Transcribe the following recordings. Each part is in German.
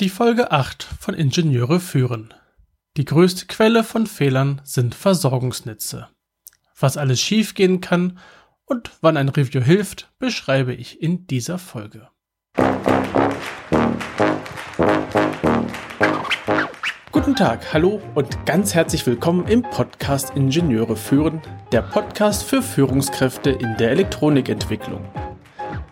Die Folge 8 von Ingenieure führen. Die größte Quelle von Fehlern sind Versorgungsnetze. Was alles schiefgehen kann und wann ein Review hilft, beschreibe ich in dieser Folge. Guten Tag, hallo und ganz herzlich willkommen im Podcast Ingenieure führen, der Podcast für Führungskräfte in der Elektronikentwicklung.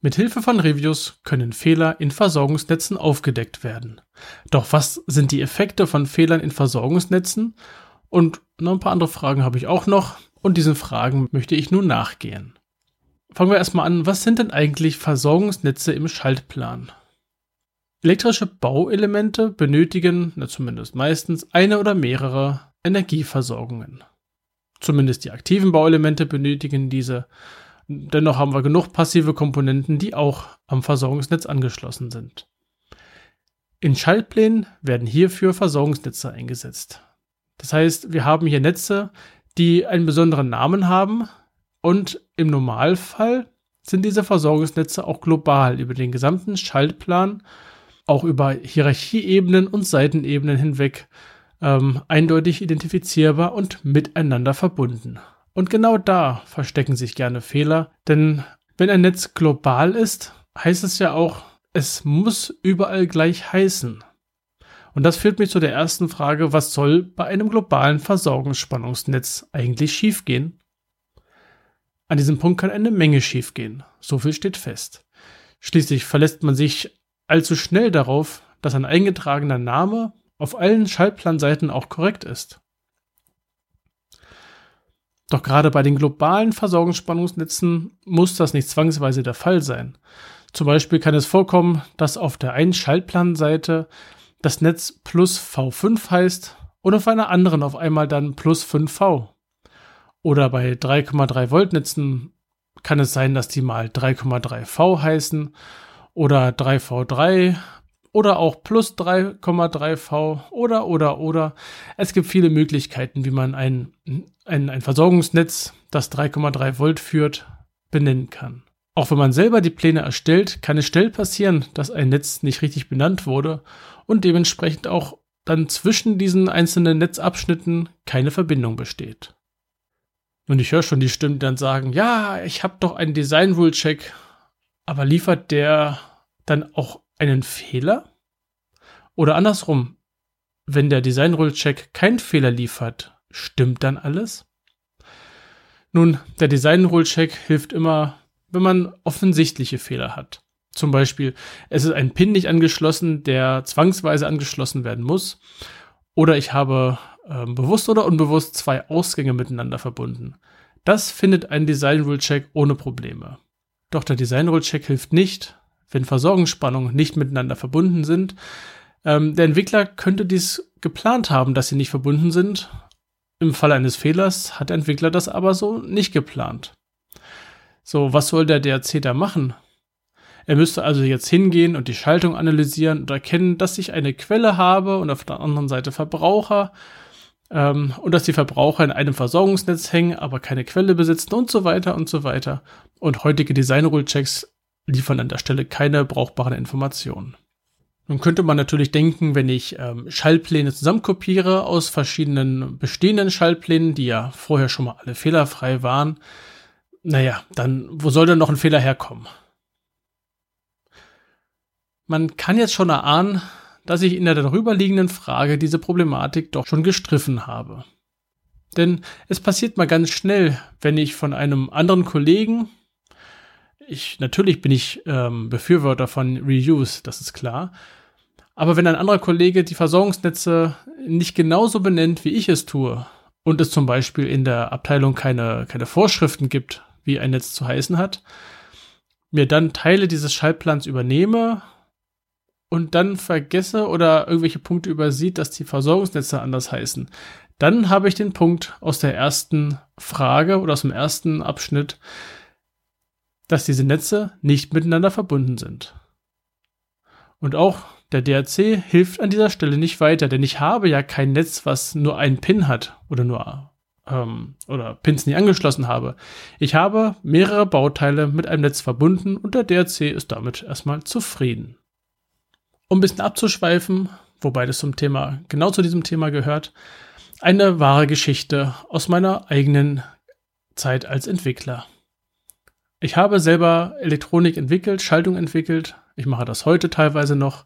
Mit Hilfe von Reviews können Fehler in Versorgungsnetzen aufgedeckt werden. Doch was sind die Effekte von Fehlern in Versorgungsnetzen? Und noch ein paar andere Fragen habe ich auch noch und diesen Fragen möchte ich nun nachgehen. Fangen wir erstmal an, was sind denn eigentlich Versorgungsnetze im Schaltplan? Elektrische Bauelemente benötigen, na zumindest meistens, eine oder mehrere Energieversorgungen. Zumindest die aktiven Bauelemente benötigen diese Dennoch haben wir genug passive Komponenten, die auch am Versorgungsnetz angeschlossen sind. In Schaltplänen werden hierfür Versorgungsnetze eingesetzt. Das heißt, wir haben hier Netze, die einen besonderen Namen haben und im Normalfall sind diese Versorgungsnetze auch global über den gesamten Schaltplan, auch über Hierarchieebenen und Seitenebenen hinweg ähm, eindeutig identifizierbar und miteinander verbunden. Und genau da verstecken sich gerne Fehler, denn wenn ein Netz global ist, heißt es ja auch, es muss überall gleich heißen. Und das führt mich zu der ersten Frage, was soll bei einem globalen Versorgungsspannungsnetz eigentlich schiefgehen? An diesem Punkt kann eine Menge schiefgehen, so viel steht fest. Schließlich verlässt man sich allzu schnell darauf, dass ein eingetragener Name auf allen Schaltplanseiten auch korrekt ist. Doch gerade bei den globalen Versorgungsspannungsnetzen muss das nicht zwangsweise der Fall sein. Zum Beispiel kann es vorkommen, dass auf der einen Schaltplanseite das Netz plus V5 heißt und auf einer anderen auf einmal dann plus 5V. Oder bei 3,3 Volt Netzen kann es sein, dass die mal 3,3V heißen oder 3V3 oder auch plus 3,3V oder oder oder. Es gibt viele Möglichkeiten, wie man ein, ein, ein Versorgungsnetz, das 3,3 Volt führt, benennen kann. Auch wenn man selber die Pläne erstellt, kann es schnell passieren, dass ein Netz nicht richtig benannt wurde und dementsprechend auch dann zwischen diesen einzelnen Netzabschnitten keine Verbindung besteht. Und ich höre schon die Stimmen, die dann sagen, ja, ich habe doch einen Design Rule Check, aber liefert der dann auch einen Fehler? Oder andersrum, wenn der Design Rule Check keinen Fehler liefert, stimmt dann alles? Nun, der Design Rule Check hilft immer, wenn man offensichtliche Fehler hat. Zum Beispiel, es ist ein Pin nicht angeschlossen, der zwangsweise angeschlossen werden muss. Oder ich habe äh, bewusst oder unbewusst zwei Ausgänge miteinander verbunden. Das findet ein Design Rule Check ohne Probleme. Doch der Design Rule Check hilft nicht, wenn Versorgungsspannungen nicht miteinander verbunden sind. Ähm, der Entwickler könnte dies geplant haben, dass sie nicht verbunden sind. Im Fall eines Fehlers hat der Entwickler das aber so nicht geplant. So, was soll der DRC da machen? Er müsste also jetzt hingehen und die Schaltung analysieren und erkennen, dass ich eine Quelle habe und auf der anderen Seite Verbraucher ähm, und dass die Verbraucher in einem Versorgungsnetz hängen, aber keine Quelle besitzen und so weiter und so weiter. Und heutige Design Rule Checks liefern an der Stelle keine brauchbaren Informationen. Nun könnte man natürlich denken, wenn ich ähm, Schallpläne zusammenkopiere aus verschiedenen bestehenden Schallplänen, die ja vorher schon mal alle fehlerfrei waren, naja, dann wo soll denn noch ein Fehler herkommen? Man kann jetzt schon erahnen, dass ich in der darüberliegenden Frage diese Problematik doch schon gestriffen habe. Denn es passiert mal ganz schnell, wenn ich von einem anderen Kollegen ich, natürlich bin ich ähm, Befürworter von Reuse, das ist klar. Aber wenn ein anderer Kollege die Versorgungsnetze nicht genauso benennt, wie ich es tue, und es zum Beispiel in der Abteilung keine, keine Vorschriften gibt, wie ein Netz zu heißen hat, mir dann Teile dieses Schaltplans übernehme und dann vergesse oder irgendwelche Punkte übersieht, dass die Versorgungsnetze anders heißen, dann habe ich den Punkt aus der ersten Frage oder aus dem ersten Abschnitt, dass diese Netze nicht miteinander verbunden sind. Und auch der DRC hilft an dieser Stelle nicht weiter, denn ich habe ja kein Netz, was nur einen Pin hat oder nur ähm, oder Pins nie angeschlossen habe. Ich habe mehrere Bauteile mit einem Netz verbunden und der DRC ist damit erstmal zufrieden. Um ein bisschen abzuschweifen, wobei das zum Thema, genau zu diesem Thema gehört, eine wahre Geschichte aus meiner eigenen Zeit als Entwickler. Ich habe selber Elektronik entwickelt, Schaltung entwickelt. Ich mache das heute teilweise noch.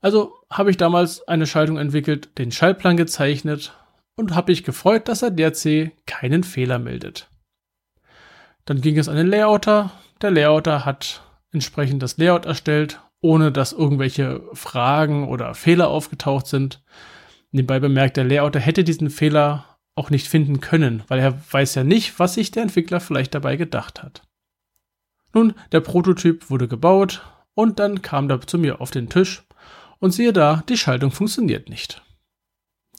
Also habe ich damals eine Schaltung entwickelt, den Schaltplan gezeichnet und habe mich gefreut, dass der DRC keinen Fehler meldet. Dann ging es an den Layouter. Der Layouter hat entsprechend das Layout erstellt, ohne dass irgendwelche Fragen oder Fehler aufgetaucht sind. Nebenbei bemerkt, der Layouter hätte diesen Fehler auch nicht finden können, weil er weiß ja nicht, was sich der Entwickler vielleicht dabei gedacht hat. Nun, der Prototyp wurde gebaut und dann kam er zu mir auf den Tisch und siehe da, die Schaltung funktioniert nicht.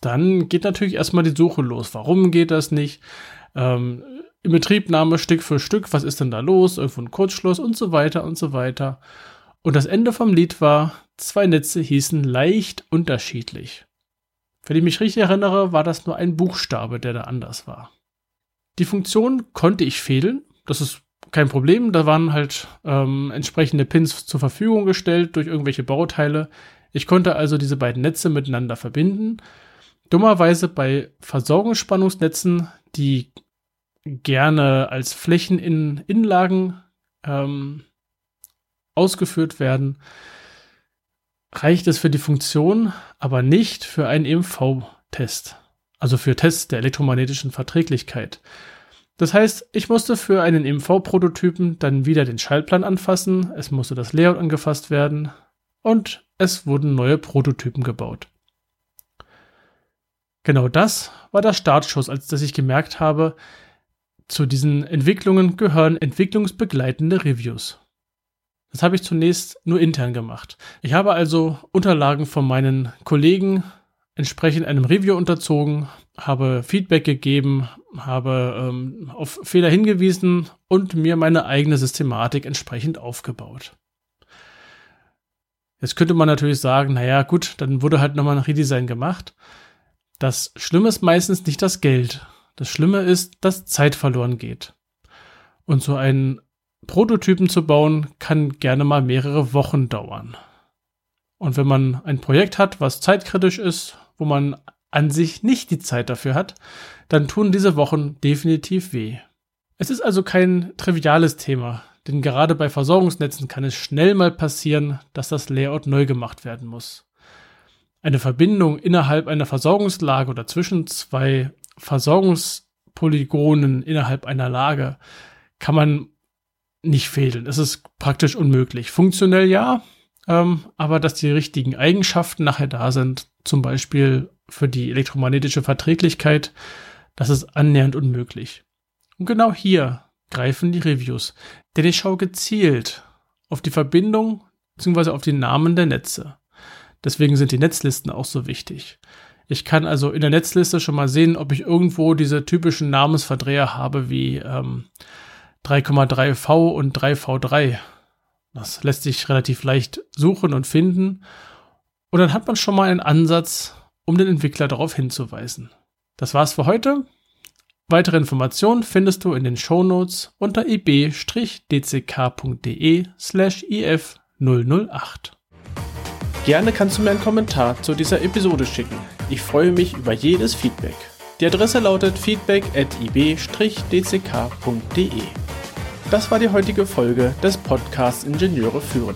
Dann geht natürlich erstmal die Suche los. Warum geht das nicht? Ähm, in Betriebnahme Stück für Stück, was ist denn da los? Irgendwo ein Kurzschluss und so weiter und so weiter. Und das Ende vom Lied war, zwei Netze hießen leicht unterschiedlich. Wenn ich mich richtig erinnere, war das nur ein Buchstabe, der da anders war. Die Funktion konnte ich fehlen. Das ist kein Problem. Da waren halt ähm, entsprechende Pins zur Verfügung gestellt durch irgendwelche Bauteile. Ich konnte also diese beiden Netze miteinander verbinden. Dummerweise bei Versorgungsspannungsnetzen, die gerne als Flächen in Innenlagen ähm, ausgeführt werden, reicht es für die Funktion, aber nicht für einen EMV-Test, also für Tests der elektromagnetischen Verträglichkeit. Das heißt, ich musste für einen EMV-Prototypen dann wieder den Schaltplan anfassen, es musste das Layout angefasst werden und es wurden neue Prototypen gebaut. Genau das war der Startschuss, als dass ich gemerkt habe, zu diesen Entwicklungen gehören entwicklungsbegleitende Reviews. Das habe ich zunächst nur intern gemacht. Ich habe also Unterlagen von meinen Kollegen entsprechend einem Review unterzogen, habe Feedback gegeben, habe ähm, auf Fehler hingewiesen und mir meine eigene Systematik entsprechend aufgebaut. Jetzt könnte man natürlich sagen, naja, gut, dann wurde halt nochmal ein Redesign gemacht. Das Schlimme ist meistens nicht das Geld. Das Schlimme ist, dass Zeit verloren geht. Und so einen Prototypen zu bauen, kann gerne mal mehrere Wochen dauern. Und wenn man ein Projekt hat, was zeitkritisch ist, wo man an sich nicht die Zeit dafür hat, dann tun diese Wochen definitiv weh. Es ist also kein triviales Thema, denn gerade bei Versorgungsnetzen kann es schnell mal passieren, dass das Layout neu gemacht werden muss. Eine Verbindung innerhalb einer Versorgungslage oder zwischen zwei Versorgungspolygonen innerhalb einer Lage kann man nicht fehlen. Es ist praktisch unmöglich. Funktionell ja, ähm, aber dass die richtigen Eigenschaften nachher da sind, zum Beispiel für die elektromagnetische Verträglichkeit, das ist annähernd unmöglich. Und genau hier greifen die Reviews, denn ich schaue gezielt auf die Verbindung bzw. auf die Namen der Netze. Deswegen sind die Netzlisten auch so wichtig. Ich kann also in der Netzliste schon mal sehen, ob ich irgendwo diese typischen Namensverdreher habe wie ähm, 3,3V und 3V3. Das lässt sich relativ leicht suchen und finden. Und dann hat man schon mal einen Ansatz, um den Entwickler darauf hinzuweisen. Das war's für heute. Weitere Informationen findest du in den Shownotes unter ib-dck.de slash if008. Gerne kannst du mir einen Kommentar zu dieser Episode schicken. Ich freue mich über jedes Feedback. Die Adresse lautet feedback at ib-dck.de. Das war die heutige Folge des Podcasts Ingenieure führen.